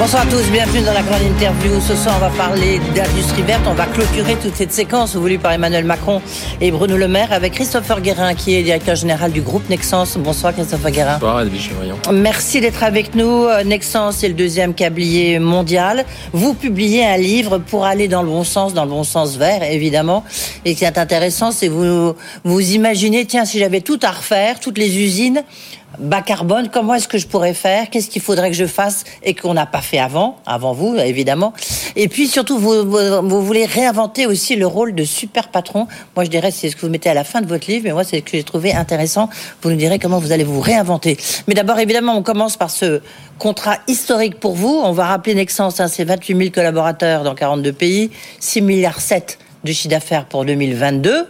Bonsoir à tous, bienvenue dans la grande interview. Ce soir, on va parler d'industrie verte. On va clôturer toute cette séquence voulue par Emmanuel Macron et Bruno Le Maire avec Christopher Guérin, qui est directeur général du groupe Nexence. Bonsoir, Christopher Guérin. Bonsoir, Edwige. Merci d'être avec nous. Nexence est le deuxième câblier mondial. Vous publiez un livre pour aller dans le bon sens, dans le bon sens vert, évidemment. Et ce qui est intéressant, c'est vous, vous imaginez, tiens, si j'avais tout à refaire, toutes les usines, bas carbone, comment est-ce que je pourrais faire? Qu'est-ce qu'il faudrait que je fasse et qu'on n'a pas fait avant, avant vous, évidemment. Et puis surtout, vous, voulez réinventer aussi le rôle de super patron. Moi, je dirais, c'est ce que vous mettez à la fin de votre livre, mais moi, c'est ce que j'ai trouvé intéressant. Vous nous direz comment vous allez vous réinventer. Mais d'abord, évidemment, on commence par ce contrat historique pour vous. On va rappeler Nexence, hein, c'est 28 000 collaborateurs dans 42 pays, 6 milliards 7 de chiffre d'affaires pour 2022.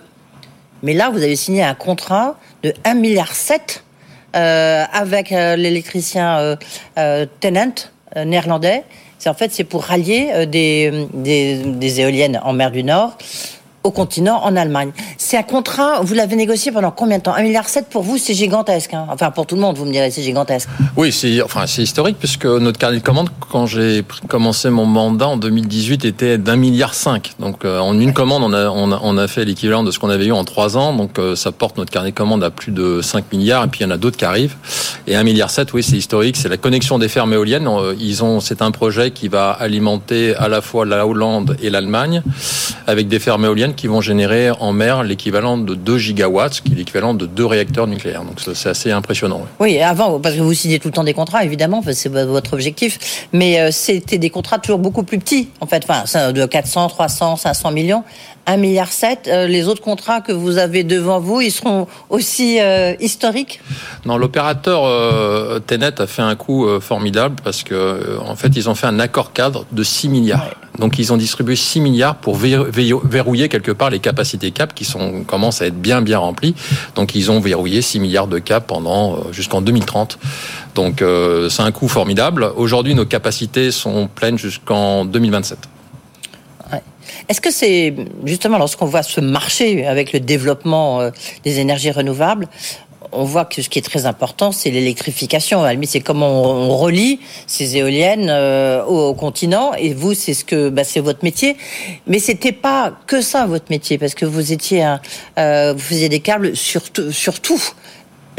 Mais là, vous avez signé un contrat de 1 milliard 7 avec euh, l'électricien euh, euh Tennant néerlandais. C'est en fait c'est pour rallier des, des, des éoliennes en mer du Nord au continent, en Allemagne. C'est un contrat, vous l'avez négocié pendant combien de temps? 1,7 milliard pour vous, c'est gigantesque. Hein enfin, pour tout le monde, vous me direz, c'est gigantesque. Oui, c'est enfin, historique, puisque notre carnet de commande, quand j'ai commencé mon mandat en 2018, était d'un milliard cinq. Donc, euh, en une commande, on a, on a, fait l'équivalent de ce qu'on avait eu en trois ans. Donc, euh, ça porte notre carnet de commande à plus de 5 milliards. Et puis, il y en a d'autres qui arrivent. Et 1,7 milliard, oui, c'est historique. C'est la connexion des fermes éoliennes. Euh, ils ont, c'est un projet qui va alimenter à la fois la Hollande et l'Allemagne avec des fermes éoliennes qui vont générer en mer l'équivalent de 2 gigawatts, qui est l'équivalent de deux réacteurs nucléaires. Donc c'est assez impressionnant. Oui, avant, parce que vous signez tout le temps des contrats, évidemment, c'est votre objectif, mais euh, c'était des contrats toujours beaucoup plus petits, en fait, enfin, de 400, 300, 500 millions. 1,7 milliard. Euh, les autres contrats que vous avez devant vous, ils seront aussi euh, historiques? Non, l'opérateur euh, Tenet a fait un coup formidable parce que en fait, ils ont fait un accord cadre de 6 milliards. Donc, ils ont distribué 6 milliards pour verrouiller quelque part les capacités cap qui commencent à être bien bien remplies. Donc, ils ont verrouillé 6 milliards de cap pendant jusqu'en 2030. Donc, c'est un coup formidable. Aujourd'hui, nos capacités sont pleines jusqu'en 2027. Est-ce que c'est justement lorsqu'on voit ce marché avec le développement euh, des énergies renouvelables, on voit que ce qui est très important, c'est l'électrification. c'est comment on relie ces éoliennes euh, au, continent. Et vous, c'est ce que, bah, c'est votre métier. Mais c'était pas que ça votre métier, parce que vous étiez, euh, vous faisiez des câbles sur, sur tout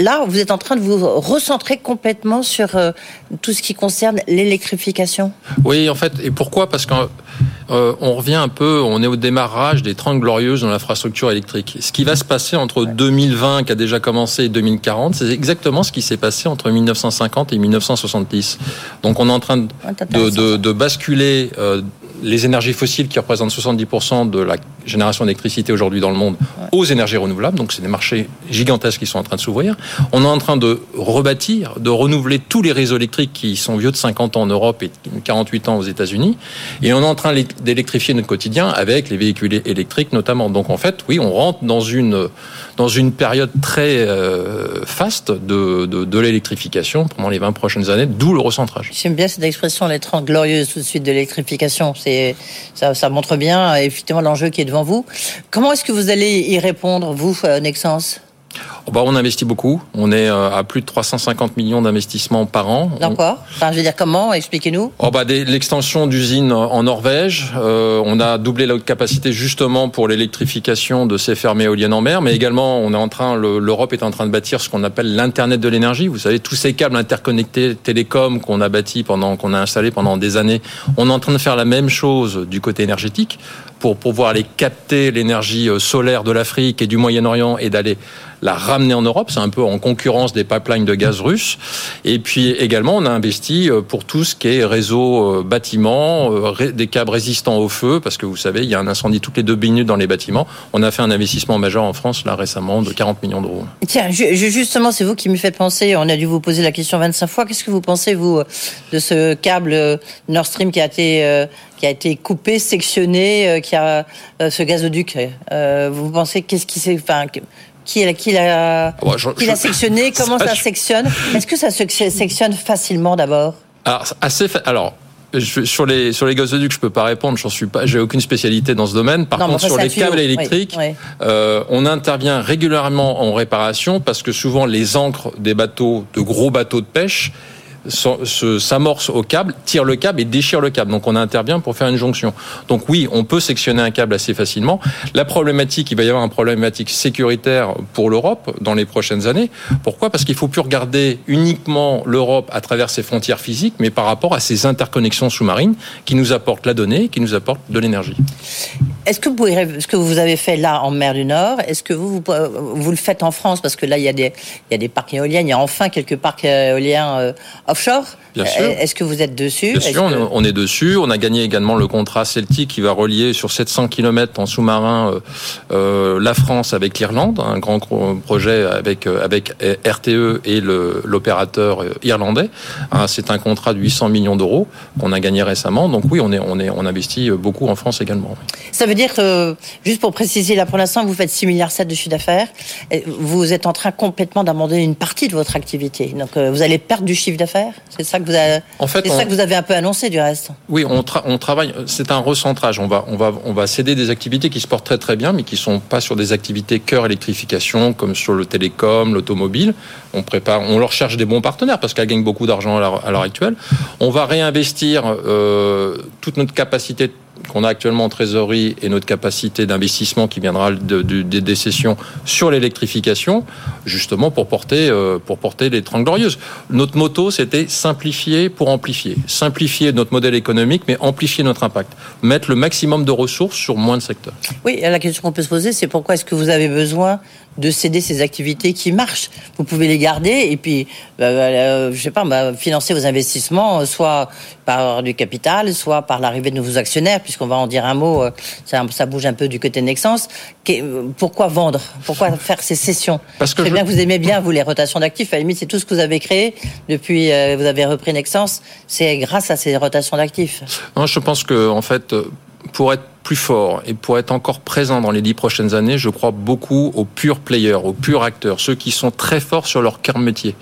là, vous êtes en train de vous recentrer complètement sur euh, tout ce qui concerne l'électrification? Oui, en fait, et pourquoi? Parce qu'on euh, revient un peu, on est au démarrage des 30 glorieuses dans l'infrastructure électrique. Ce qui va se passer entre 2020, qui a déjà commencé, et 2040, c'est exactement ce qui s'est passé entre 1950 et 1970. Donc on est en train de, basculer euh, les énergies fossiles qui représentent 70% de la génération d'électricité aujourd'hui dans le monde aux énergies renouvelables. Donc c'est des marchés gigantesques qui sont en train de s'ouvrir. On est en train de rebâtir, de renouveler tous les réseaux électriques qui sont vieux de 50 ans en Europe et 48 ans aux États-Unis. Et on est en train d'électrifier notre quotidien avec les véhicules électriques notamment. Donc en fait, oui, on rentre dans une dans une période très euh, faste de, de, de l'électrification pendant les 20 prochaines années, d'où le recentrage. J'aime bien cette expression, les 30 glorieuses tout de suite de l'électrification. C'est ça, ça montre bien effectivement l'enjeu qui est devant vous. Comment est-ce que vous allez y répondre, vous, euh, Nexence bah, on investit beaucoup. On est euh, à plus de 350 millions d'investissements par an. Dans quoi enfin, Je veux dire, comment? Expliquez-nous. Oh, bah, L'extension d'usines en Norvège. Euh, on a doublé la capacité justement pour l'électrification de ces fermes éoliennes en mer. Mais également, on est en train, l'Europe est en train de bâtir ce qu'on appelle l'Internet de l'énergie. Vous savez, tous ces câbles interconnectés télécom qu'on a bâtis pendant, qu'on a installés pendant des années. On est en train de faire la même chose du côté énergétique pour pouvoir aller capter l'énergie euh, solaire de l'Afrique et du Moyen-Orient et d'aller la ramener en Europe. C'est un peu en concurrence des pipelines de gaz russes. Et puis également, on a investi euh, pour tout ce qui est réseau euh, bâtiment, des câbles résistants au feu, parce que vous savez, il y a un incendie toutes les deux minutes dans les bâtiments. On a fait un investissement majeur en France là récemment de 40 millions d'euros. Tiens, justement, c'est vous qui me faites penser. On a dû vous poser la question 25 fois. Qu'est-ce que vous pensez vous de ce câble Nord Stream qui a été qui a été coupé, sectionné, euh, qui a euh, ce gazoduc? Euh, vous pensez qu'est-ce qui s'est, enfin, qui l'a qui qui l'a sectionné Comment ça, sectionne? Est-ce que ça se sectionne facilement d'abord? Alors assez alors sur les sur les gazoducs, je peux pas répondre. J'en suis pas. J'ai aucune spécialité dans ce domaine. Par contre, sur les câbles électriques, Euh, on intervient régulièrement en réparation parce que souvent les ancres des bateaux, de gros bateaux de pêche, s'amorce au câble, tire le câble et déchire le câble. Donc on intervient pour faire une jonction. Donc oui, on peut sectionner un câble assez facilement. La problématique, il va y avoir une problématique sécuritaire pour l'Europe dans les prochaines années. Pourquoi? Parce qu'il faut plus regarder uniquement l'Europe à travers ses frontières physiques, mais par rapport à ses interconnexions sous-marines qui nous apportent la donnée, qui nous apportent de l'énergie. Est-ce que vous ce que vous avez fait là en mer du Nord, est-ce que vous, vous, le faites en France Parce que là, il y a des, il y a des parcs éoliens, il y a enfin quelques parcs éoliens euh, offshore. Sûr. Est-ce que vous êtes dessus Bien sûr, on est dessus. On a gagné également le contrat Celtic qui va relier sur 700 km en sous-marin euh, euh, la France avec l'Irlande, un grand projet avec avec RTE et l'opérateur irlandais. Hein, c'est un contrat de 800 millions d'euros qu'on a gagné récemment. Donc oui, on est on est on investit beaucoup en France également. Ça veut dire que, juste pour préciser, là pour l'instant, vous faites 6 milliards 7 de chiffre d'affaires. Vous êtes en train complètement d'abandonner une partie de votre activité. Donc vous allez perdre du chiffre d'affaires C'est ça que vous avez, en fait, ça que vous avez un peu annoncé du reste. Oui, on, on travaille. C'est un recentrage. On va, on va, on va céder des activités qui se portent très très bien, mais qui sont pas sur des activités cœur électrification comme sur le télécom, l'automobile. On prépare, on leur cherche des bons partenaires parce qu'elles gagnent beaucoup d'argent à l'heure actuelle. On va réinvestir euh, toute notre capacité qu'on a actuellement en trésorerie et notre capacité d'investissement qui viendra des décessions sur l'électrification, justement pour porter, euh, pour porter les Trente Glorieuses. Notre motto, c'était simplifier pour amplifier. Simplifier notre modèle économique, mais amplifier notre impact. Mettre le maximum de ressources sur moins de secteurs. Oui, la question qu'on peut se poser, c'est pourquoi est-ce que vous avez besoin de céder ces activités qui marchent. Vous pouvez les garder et puis, bah, euh, je sais pas, bah, financer vos investissements, soit par du capital, soit par l'arrivée de nouveaux actionnaires, puisqu'on va en dire un mot, euh, ça, ça, bouge un peu du côté de Nexens. Pourquoi vendre? Pourquoi faire ces sessions Parce que je bien que vous aimez bien, vous, les rotations d'actifs. À la limite, c'est tout ce que vous avez créé depuis euh, vous avez repris Nexens. C'est grâce à ces rotations d'actifs. Non, je pense que, en fait, pour être plus fort et pour être encore présent dans les dix prochaines années, je crois beaucoup aux purs players, aux purs acteurs, ceux qui sont très forts sur leur cœur métier.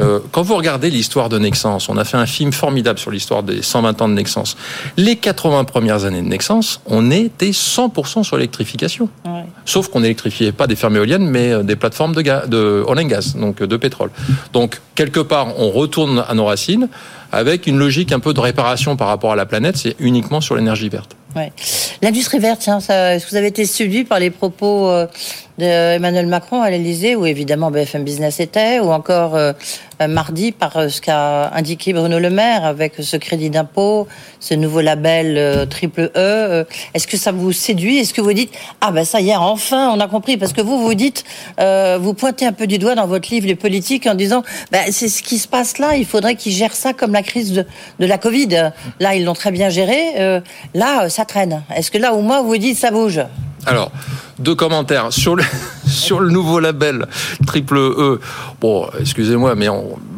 Euh, quand vous regardez l'histoire de Nexens, on a fait un film formidable sur l'histoire des 120 ans de Nexens. Les 80 premières années de Nexens, on était 100% sur l'électrification. Sauf qu'on n'électrifiait pas des fermes éoliennes, mais euh, des plateformes de, gaz, de oil and gas, donc de pétrole. Donc, quelque part, on retourne à nos racines avec une logique un peu de réparation par rapport à la planète, c'est uniquement sur l'énergie verte. L'industrie verte, est-ce que vous avez été séduit par les propos euh, d'Emmanuel Macron à l'Elysée, où évidemment BFM Business était, ou encore euh, euh, mardi par ce qu'a indiqué Bruno Le Maire avec ce crédit d'impôt, ce nouveau label triple E. Est-ce que ça vous séduit? Est-ce que vous dites ah ben ça y est, enfin on a compris? Parce que vous vous dites, vous pointez un peu du doigt dans votre livre les politiques en disant ben, c'est ce qui se passe là, il faudrait qu'ils gèrent ça comme la crise de, de la Covid. Là ils l'ont très bien géré. là ça traîne. Est-ce que là, au moins, vous dites ça bouge? Alors, deux commentaires sur le sur le nouveau label triple E. Bon, excusez-moi, mais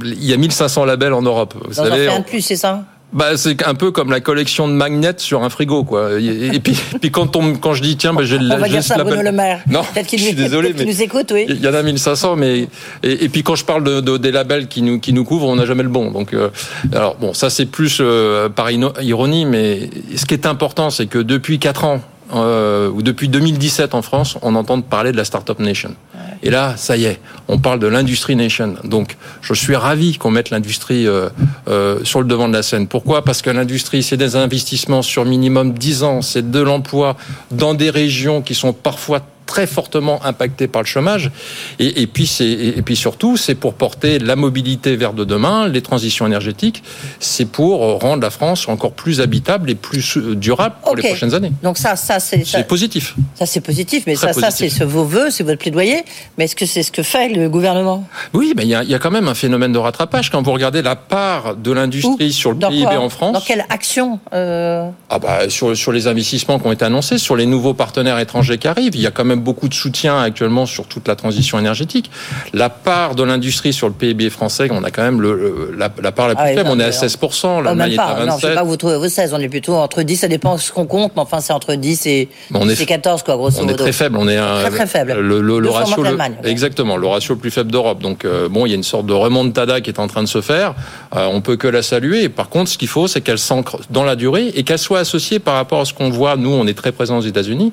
il y a 1500 labels en Europe. Vous savez, en de plus, c'est ça bah, c'est un peu comme la collection de magnets sur un frigo, quoi. Et, puis, puis quand, on, quand je dis, tiens, bah, j'ai le. On va dire ça à Bruno Le Maire. Non, peut-être qu'il nous, désolé, mais nous écoute, oui. Il y en a 1500, mais et, puis quand je parle de, des labels qui nous qui nous couvrent, on n'a jamais le bon. Donc, euh, alors bon, ça c'est plus euh, par ironie, mais ce qui est important, c'est que depuis 4 ans, euh, ou depuis 2017 en France, on entend parler de la Startup Nation. Et là, ça y est, on parle de l'Industrie Nation. Donc, je suis ravi qu'on mette l'industrie euh, euh, sur le devant de la scène. Pourquoi? Parce que l'industrie, c'est des investissements sur minimum 10 ans, c'est de l'emploi dans des régions qui sont parfois très fortement impacté par le chômage. Et, et puis, c'est, et puis surtout, c'est pour porter la mobilité vers de demain, les transitions énergétiques. C'est pour rendre la France encore plus habitable et plus durable pour les prochaines années. Donc ça, ça c'est, positif. Ça c'est positif, mais ça, ça c'est ce vos voeux, c'est votre plaidoyer. Mais est-ce que c'est ce que fait le gouvernement? Oui, mais il y a, y a, quand même un phénomène de rattrapage quand vous regardez la part de l'industrie sur le PIB en France. Dans quelle action euh... Ah bah sur sur les investissements qui ont été annoncés, sur les nouveaux partenaires étrangers qui arrivent, il y a quand même même beaucoup de soutien actuellement sur toute la transition énergétique. La part de l'industrie sur le PIB français, on a quand même le, la, part la plus ah faible, on est à 16%, l'Allemagne est à 27%. Non, je sais pas vous trouvez vos 16, on est plutôt entre 10, ça dépend ce qu'on compte, mais enfin c'est entre 10 et, on est, 14, quoi, grosso modo. On est très faible, on est un, très, très faible. Le, le, ratio, exactement, le ratio le plus faible d'Europe. Donc euh, bon, il y a une sorte de remontada qui est en train de se faire. Euh, on peut que la saluer. Par contre, ce qu'il faut, c'est qu'elle s'ancre dans la durée et qu'elle soit associée par rapport à ce qu'on voit. Nous, on est très présents aux États-Unis.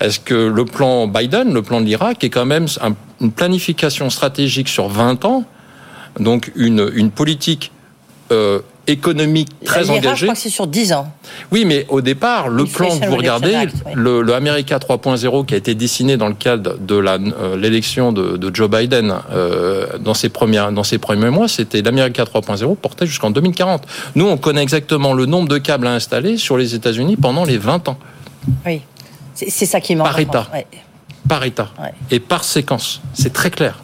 Est-ce que le plan Biden, le plan de l'Irak, est quand même une planification stratégique sur 20 ans, donc une, une politique euh, économique très engagée. Je crois que c'est sur 10 ans. Oui, mais au départ, le plan que vous regardez, le, le, America 3.0 qui a été dessiné dans le cadre de euh, l'élection de, de, Joe Biden euh, dans, ses premières, dans ses premiers mois, c'était l'America 3.0 porté jusqu'en 2040. Nous, on connaît exactement le nombre de câbles à installer sur les États-Unis pendant les 20 ans. Oui, c'est ça qui manque. Par État. Par État. Et par séquence. C'est très clair.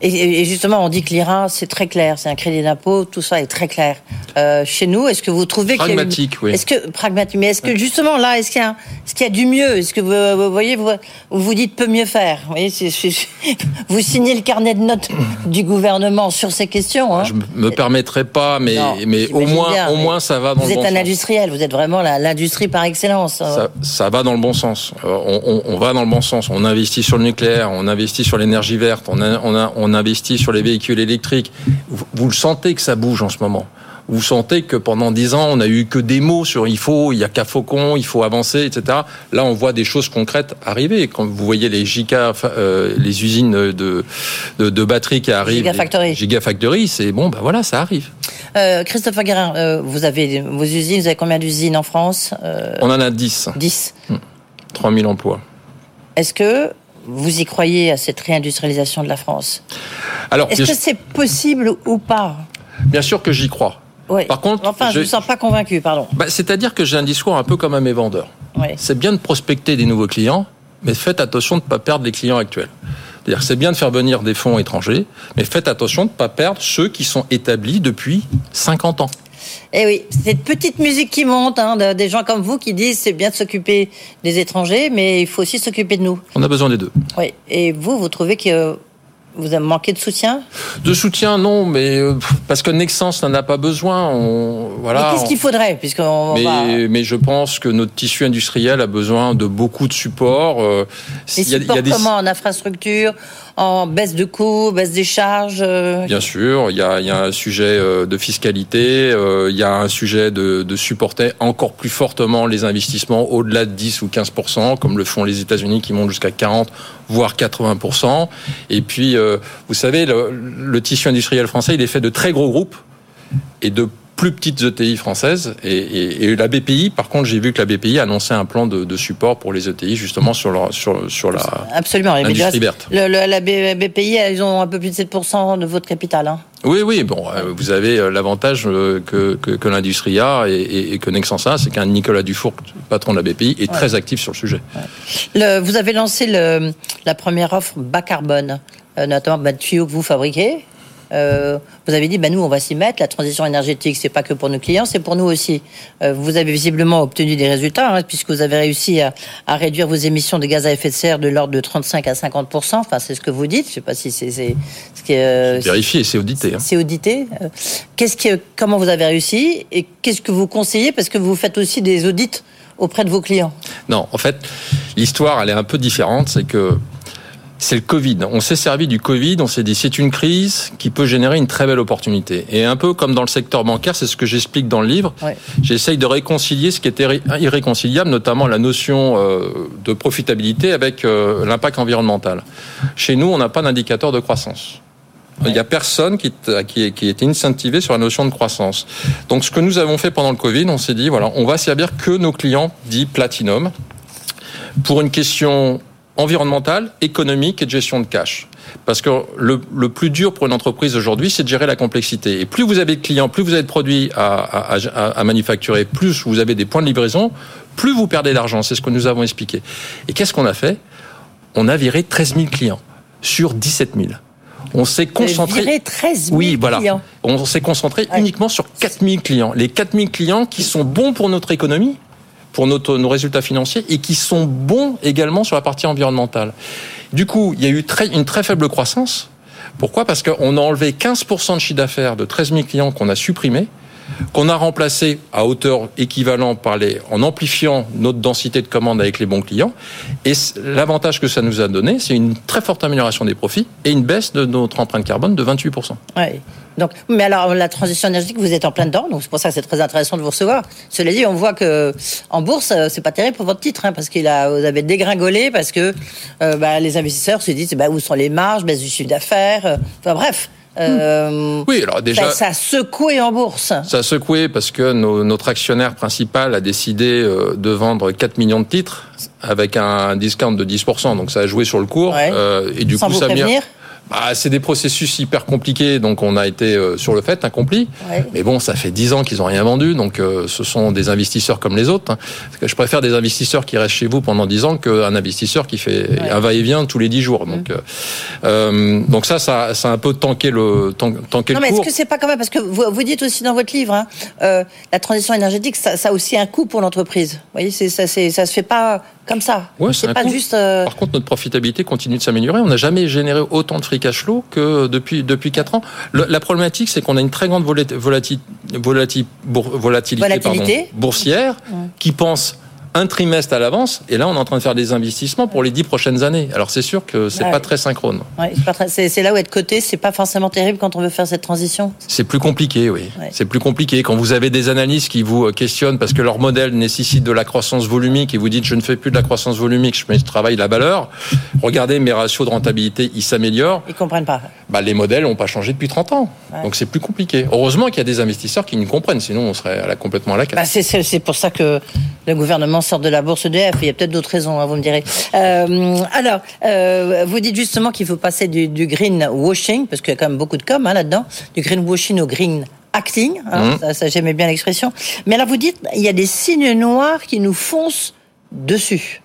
Et, justement, on dit que l'IRA, c'est très clair, c'est un crédit d'impôt, tout ça est très clair. Euh, chez nous, est-ce que vous trouvez pragmatique, oui. Est-ce que pragmatique, mais est-ce que justement là, est-ce qu'il y a, qu'il y a du mieux? Est-ce que vous, voyez, vous, vous dites peut mieux faire? Vous voyez, vous signez le carnet de notes du gouvernement sur ces questions. Hein. Je me permettrai pas, mais mais au moins, au moins, ça va dans le bon sens. Vous êtes un industriel, vous êtes vraiment l'industrie par excellence. Ça, ça, va dans le bon sens. Euh, on, on, on, va dans le bon sens. On investit sur le nucléaire, on investit sur l'énergie verte, on a, on a, on investi sur les véhicules électriques. Vous, le sentez que ça bouge en ce moment vous sentez que pendant dix ans, on n'a eu que des mots sur il faut, il y a qu'à faucon, il faut avancer, etc. Là, on voit des choses concrètes arriver. Quand vous voyez les giga, euh, les usines de, de, batteries qui arrivent, Gigafactory, Gigafactory c'est bon, ben voilà, ça arrive. Euh, Christophe Aguerin, euh, vous avez vos usines, vous avez combien d'usines en France On en a 10. 10. 3000 emplois. Est-ce que vous y croyez à cette réindustrialisation de la France Alors, est-ce que c'est possible ou pas Bien sûr que j'y crois. Oui. Par contre, enfin, je ne me sens pas convaincu, pardon. Bah, c'est-à-dire que j'ai un discours un peu comme à mes vendeurs. C'est bien de prospecter des nouveaux clients, mais faites attention de ne pas perdre les clients actuels. C'est-à-dire c'est bien de faire venir des fonds étrangers, mais faites attention de ne pas perdre ceux qui sont établis depuis 50 ans. Eh oui, cette petite musique qui monte, hein, des gens comme vous qui disent c'est bien de s'occuper des étrangers, mais il faut aussi s'occuper de nous. On a besoin des deux. Oui. Et vous, vous trouvez que vous avez manqué de soutien? De soutien, non, mais euh, parce que Nexens n'en a pas besoin. On, voilà. Qu'est-ce qu'il faudrait? Puisqu'on mais, mais je pense que notre tissu industriel a besoin de beaucoup de support. Euh, il y a, il y a des... comment? En infrastructure, en baisse de coûts, baisse des charges euh Bien sûr, il y a, y a un sujet euh, de fiscalité, euh, il y a un sujet de, de supporter encore plus fortement les investissements au-delà de 10 ou 15% comme le font les États-Unis qui montent jusqu'à 40 voire 80 Et puis, vous savez, le, le tissu industriel français, il est fait de très gros groupes et de plus petites ETI françaises. Et, la BPI, par contre, j'ai vu que la BPI annonçait un plan de, support pour les ETI, justement, sur, leur, sur, sur la Absolument. l'industrie verte. Le, la BPI, ils ont un peu plus de 7% de votre capital. Hein. Oui, oui, bon, euh, vous avez euh, l'avantage euh, que, que, l'industrie a et, que Nexens a, c'est qu'un Nicolas Dufour, patron de la BPI, est très actif sur le sujet. vous avez lancé la première offre bas carbone, notamment de tuyaux que vous fabriquez. Euh, vous avez dit, bah, nous, on va s'y mettre. La transition énergétique, c'est pas que pour nos clients, c'est pour nous aussi. Euh, vous avez visiblement obtenu des résultats, hein, puisque vous avez réussi à, réduire vos émissions de gaz à effet de serre de l'ordre de 35 à 50 Enfin, c'est ce que vous dites. Je sais pas si c'est ce qui est. vérifié, c'est audité. Hein. C'est audité. Euh, qu'est-ce que, comment vous avez réussi et qu'est-ce que vous conseillez? Parce que vous faites aussi des audits auprès de vos clients. Non, en fait, l'histoire, elle est un peu différente. C'est que c'est le Covid. On s'est servi du Covid, on s'est dit c'est une crise qui peut générer une très belle opportunité. Et un peu comme dans le secteur bancaire, c'est ce que j'explique dans le livre. J'essaye de réconcilier ce qui était irréconciliable, notamment la notion euh, de profitabilité avec euh, l'impact environnemental. Chez nous, on n'a pas d'indicateur de croissance. Il n'y a personne qui, qui, qui est incentivé sur la notion de croissance. Donc, ce que nous avons fait pendant le Covid, on s'est dit, voilà, on va servir que nos clients dits platinum pour une question environnementale, économique et de gestion de cash. Parce que le, le plus dur pour une entreprise aujourd'hui, c'est de gérer la complexité. Et plus vous avez de clients, plus vous avez de produits à, à, à, manufacturer, plus vous avez des points de livraison, plus vous perdez d'argent. C'est ce que nous avons expliqué. Et qu'est-ce qu'on a fait? On a viré 13 000 clients sur 17 000. On s'est concentré. Viré 13 000 oui, voilà. Clients. On s'est concentré uniquement sur 4 000 clients. Les 4 000 clients qui sont bons pour notre économie, pour nos, nos résultats financiers et qui sont bons également sur la partie environnementale. Du coup, il y a eu très, une très faible croissance. Pourquoi? Parce qu'on a enlevé 15% de chiffre d'affaires de 13 000 clients qu'on a supprimés qu'on a remplacé à hauteur équivalente par les, en amplifiant notre densité de commande avec les bons clients. Et l'avantage que ça nous a donné, c'est une très forte amélioration des profits et une baisse de notre empreinte carbone de 28%. Ouais. Donc, mais alors la transition énergétique, vous êtes en plein dedans, donc c'est pour ça que c'est très intéressant de vous recevoir. Cela dit, on voit que en bourse, euh, c'est pas terrible pour votre titre, hein, parce qu'il a, vous avez dégringolé, parce que euh, bah, les investisseurs se disent, bah, où sont les marges, baisse du chiffre d'affaires, euh, enfin bref. Euh, oui, alors déjà. Ça, a secoué en bourse. Ça a secoué parce que nos, notre actionnaire principal a décidé euh, de vendre 4 millions de titres avec un discount de 10%. Donc ça a joué sur le cours. Ouais. Euh, et du Sans coup, vous ça prévenir bah, c'est des processus hyper compliqués, donc on a été euh, sur le fait accompli. Ouais. Mais bon, ça fait 10 ans qu'ils ont rien vendu, donc euh, ce sont des investisseurs comme les autres. hein. Parce que je préfère des investisseurs qui restent chez vous pendant 10 ans qu'un investisseur qui fait Ouais. un va-et-vient tous les 10 jours. Donc, euh, euh, donc ça, ça, ça a un peu tanké le, tan- tanké Non, le mais est-ce que c'est pas quand même parce que vous, vous dites aussi dans votre livre, hein, la transition énergétique, ça, ça a aussi un coût pour l'entreprise. Vous voyez, c'est ça, c'est ça se fait pas comme ça. Ouais, c'est pas juste. Par contre, notre profitabilité continue de s'améliorer. On n'a jamais généré autant de cash flow que depuis depuis quatre ans. Le- la problématique, c'est qu'on a une très grande volati- volati- volati- bour- volatilité, Volatilité. pardon, boursière qui pense un trimestre à l'avance. Et là, on est en train de faire des investissements pour les dix prochaines années. Alors, c'est sûr que c'est Ouais. pas très synchrone. ouais, c'est là où être coté, c'est pas forcément terrible quand on veut faire cette transition. C'est plus compliqué, oui. Ouais. C'est plus compliqué quand vous avez des analystes qui vous euh, questionnent parce que leur modèle nécessite de la croissance volumique et vous dites je ne fais plus de la croissance volumique, je travaille la valeur. Regardez mes ratios de rentabilité, ils s'améliorent. Ils comprennent pas. Bah, les modèles n'ont pas changé depuis 30 ans. Ouais. Donc c'est plus compliqué. Heureusement qu'il y a des investisseurs qui nous comprennent, sinon on serait à la- complètement à la Bah, casse. c'est- pour ça que le gouvernement sort de la bourse EDF. Il y a peut-être d'autres raisons, hein, vous me direz. Euh, alors, euh, vous dites justement qu'il faut passer du, du green washing, parce qu'il y a quand même beaucoup de com hein, là-dedans, du green washing au green acting. hein, Mhm. ça, ça, j'aimais bien l'expression. Mais là, vous dites il y a des signes noirs qui nous foncent dessus.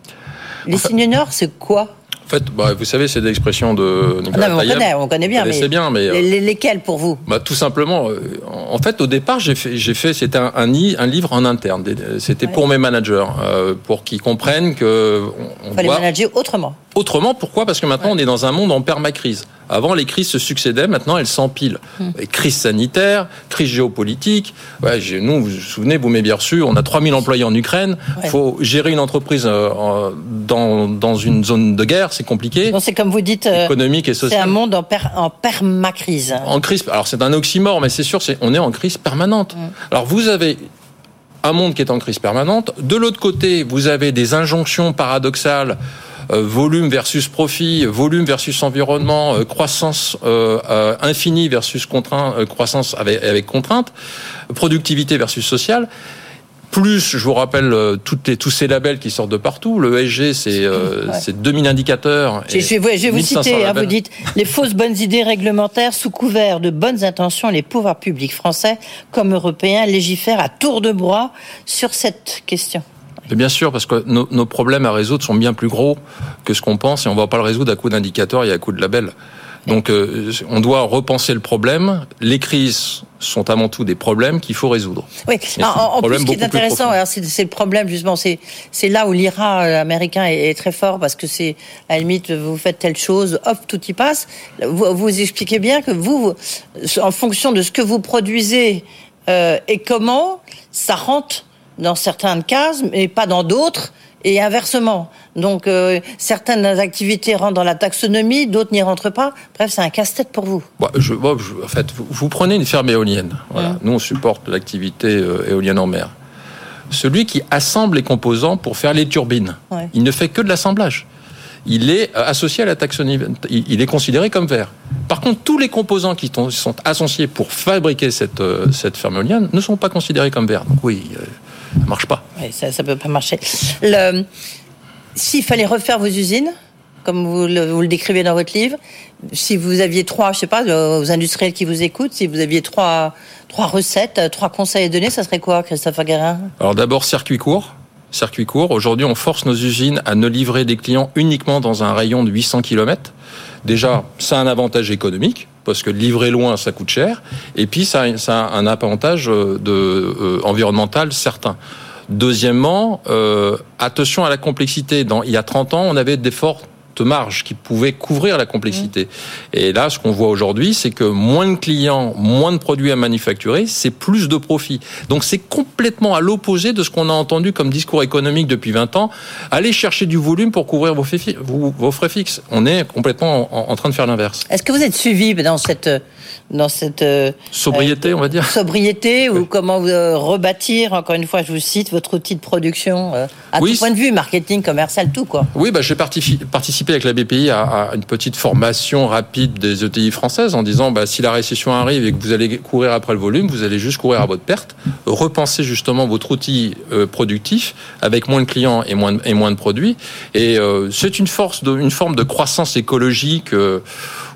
Les signes noirs, c'est quoi? En fait, bah, vous savez, c'est des expressions de Ah Nicolas Non, mais on connaît, on connaît bien. Mais bien, mais, euh, les- les- lesquels pour vous? Bah, tout simplement, euh, en fait, au départ, j'ai fait, j'ai fait, c'était un, un, un livre en interne. C'était Ouais. pour mes managers, euh, pour qu'ils comprennent que on, on Il faut les doit manager autrement. Autrement. Pourquoi? Parce que maintenant, on est dans un monde en permacrise. Avant, les crises se succédaient, maintenant, elles s'empilent. Hmm. Crise sanitaire, crise géopolitique. Ouais, nous, vous vous souvenez, vous m'avez bien reçu, on a 3000 employés en Ukraine. Ouais. faut gérer une entreprise euh, dans, dans une zone de guerre, c'est compliqué. Donc c'est comme vous dites, euh, économique et c'est sociale. un monde en, per- en permacrise. En crise, alors c'est un oxymore, mais c'est sûr, c'est, on est en crise permanente. Mm. Alors vous avez un monde qui est en crise permanente. De l'autre côté, vous avez des injonctions paradoxales. Euh, volume versus profit, volume versus environnement, euh, croissance euh, infinie versus contraint, euh, croissance avec, avec contrainte, productivité versus sociale. Plus, je vous rappelle, toutes les, tous ces labels qui sortent de partout. Le ESG, c'est euh, Ouais. c'est 2000 indicateurs. Je, et je vais vous, je vais vous 1500 citer, hein, vous dites les fausses bonnes idées réglementaires sous couvert de bonnes intentions, les pouvoirs publics français comme européens légifèrent à tour de bras sur cette question. Mais bien sûr, parce que nos, nos problèmes à résoudre sont bien plus gros que ce qu'on pense et on va pas le résoudre à coup d'indicateurs et à coup de labels. Donc, euh, on doit repenser le problème. Les crises sont avant tout des problèmes qu'il faut résoudre. Oui, c'est en, plus, ce qui est intéressant, alors, c'est le problème justement, c'est là où l'IRA euh, américain est, est très fort parce que c'est à la limite vous faites telle chose, hop, tout y passe. Vous, vous expliquez bien que vous, vous, en fonction de ce que vous produisez euh, et comment, ça rentre dans certaines cases, mais pas dans d'autres. Et inversement. Donc, euh, certaines activités rentrent dans la taxonomie, d'autres n'y rentrent pas. Bref, c'est un casse-tête pour vous. Bon, je, bon, je- en fait, vous, vous prenez une ferme éolienne. Voilà. Nous, on supporte l'activité euh, éolienne en mer. Celui qui assemble les composants pour faire les turbines, Ouais. il ne fait que de l'assemblage. Il est euh, associé à la taxonomie. Il est considéré comme vert. Par contre, tous les composants qui sont- associés pour fabriquer cette, cette ferme éolienne ne sont pas considérés comme verts. Donc oui, euh, ça marche pas. Oui, ça ne peut pas marcher. Le- S'il fallait refaire vos usines, comme vous le, vous le décrivez dans votre livre, si vous aviez trois, je sais pas, euh, aux industriels qui vous écoutent, si vous aviez trois, trois recettes, euh, trois conseils à donner, ça serait quoi, Christophe Aguerin Alors d'abord, circuit court. Circuit court. Aujourd'hui, on force nos usines à ne livrer des clients uniquement dans un rayon de 800 km. Déjà, ça a un avantage économique, parce que livrer loin, ça coûte cher. Et puis, ça a, un avantage euh, euh, environnemental certain. Deuxièmement, euh, attention à la complexité. Il y a 30 ans, on avait des forts marge qui pouvait couvrir la complexité. Et là, ce qu'on voit aujourd'hui, c'est que moins de clients, moins de produits à manufacturer, c'est plus de profit. Donc c'est complètement à l'opposé de ce qu'on a entendu comme discours économique depuis 20 ans. Allez chercher du volume pour couvrir vos, frais fixes. On est complètement en, train de faire l'inverse. Est-ce que vous êtes suivi dans cette dans cette euh, sobriété, on va dire sobriété ou comment euh, rebâtir encore une fois, je vous cite votre outil de production euh, à tout point de vue, marketing, commercial, tout quoi. Oui, bah j'ai participé avec la BPI à, une petite formation rapide des ETI françaises en disant bah, si la récession arrive et que vous allez courir après le volume, vous allez juste courir à votre perte. Repensez justement votre outil euh, productif avec moins de clients et moins de, et moins de produits. Et c'est une force, de, une forme de croissance écologique.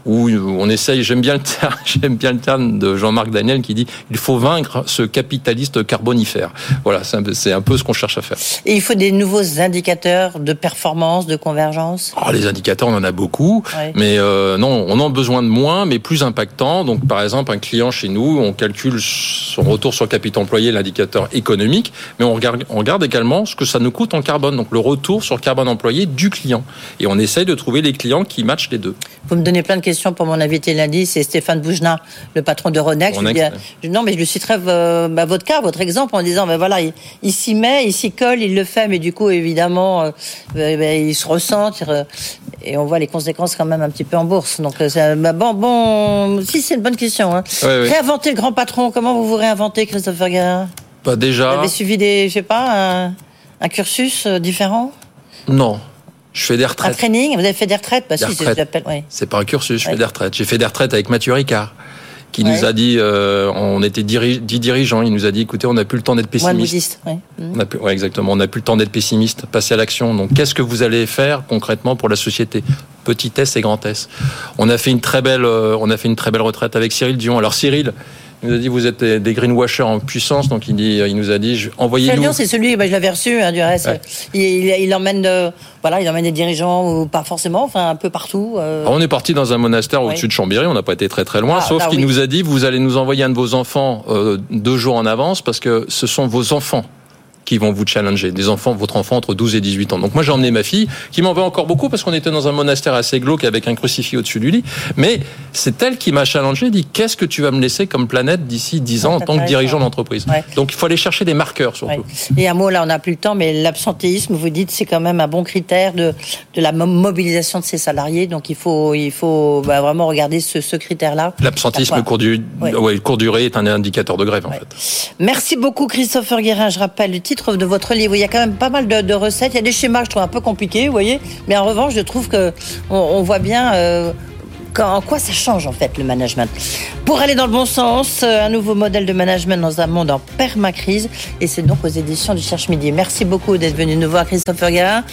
Où on essaye, j'aime bien le terme, j'aime bien le terme de Jean-Marc Daniel qui dit il faut vaincre ce capitaliste carbonifère. Voilà, c'est un, peu ce qu'on cherche à faire. Et il faut des nouveaux indicateurs de performance, de convergence? Oh, les indicateurs, on en a beaucoup, mais euh, non, on en a besoin de moins, mais plus impactants. Donc, par exemple, un client chez nous, on calcule son retour sur capital employé, l'indicateur économique, mais on regarde, on regarde également ce que ça nous coûte en carbone, donc le retour sur carbone employé du client. Et on essaye de trouver les clients qui matchent les deux. Vous me donnez plein de questions pour mon invité lundi, c'est Stéphane Boujna, le patron de Ronex. non, mais je lui citerai euh, bah, votre cas, votre exemple, en disant, ben voilà, il, s'y met, il s'y colle, il le fait, mais du coup, évidemment, euh, ben, ben, il se ressent, et on voit les conséquences quand même un petit peu en bourse. Donc, euh, bah, bon, bon, si c'est une bonne question. Hein. Réinventer le grand patron, comment vous vous réinventez, Christopher Guérin bah, déjà. Vous avez suivi des, je sais pas, un cursus différent? Non. Je fais des retraites. Un training Vous avez fait des retraites? Bah, si, c'est pas un cursus, je fais des retraites. J'ai fait des retraites avec Mathieu Ricard, qui nous a dit, euh, on était dix dirigeants, il nous a dit, écoutez, on n'a plus le temps d'être pessimiste. Ouais, on a plus, ouais, exactement. On n'a plus le temps d'être pessimiste. Passer à l'action. Donc, qu'est-ce que vous allez faire concrètement pour la société? Petit S et grand S. On a fait une très belle, euh, on a fait une très belle retraite avec Cyril Dion. Alors Cyril, il nous a dit vous êtes des greenwashers en puissance, donc il, dit, il nous a dit envoyez-nous. c'est celui, bah, je l'avais reçu hein, du reste. Il, il, emmène, voilà, il emmène des dirigeants ou pas forcément, enfin un peu partout. Euh. on est parti dans un monastère au-dessus de Chambéry, on n'a pas été très très loin, ah, sauf qu'il nous a dit vous allez nous envoyer un de vos enfants euh, deux jours en avance parce que ce sont vos enfants qui vont vous challenger. Des enfants, votre enfant entre 12 et 18 ans. Donc moi j'ai emmené ma fille, qui m'en veut encore beaucoup parce qu'on était dans un monastère assez glauque avec un crucifix au-dessus du lit. Mais c'est elle qui m'a challengé, dit qu'est-ce que tu vas me laisser comme planète d'ici 10 ans en tant que dirigeant d'entreprise? Donc il faut aller chercher des marqueurs surtout. Et un mot là, on n'a plus le temps, mais l'absentéisme, vous dites, c'est quand même un bon critère de, de la mobilisation de ses salariés. Donc il faut, il faut bah, vraiment regarder ce, ce critère-là. L'absentéisme court, du, ouais. court durée est un indicateur de grève en fait. Merci beaucoup Christopher Guérin. Je rappelle le titre de votre livre. Il y a quand même pas mal de, recettes. Il y a des schémas, je trouve un peu compliqués, vous voyez. Mais en revanche, je trouve que on, voit bien. Euh, en quoi ça change en fait le management Pour aller dans le bon sens, euh, un nouveau modèle de management dans un monde en permacrise et c'est donc aux éditions du Cherche Midi. Merci beaucoup d'être venu nous voir Christopher Guérin.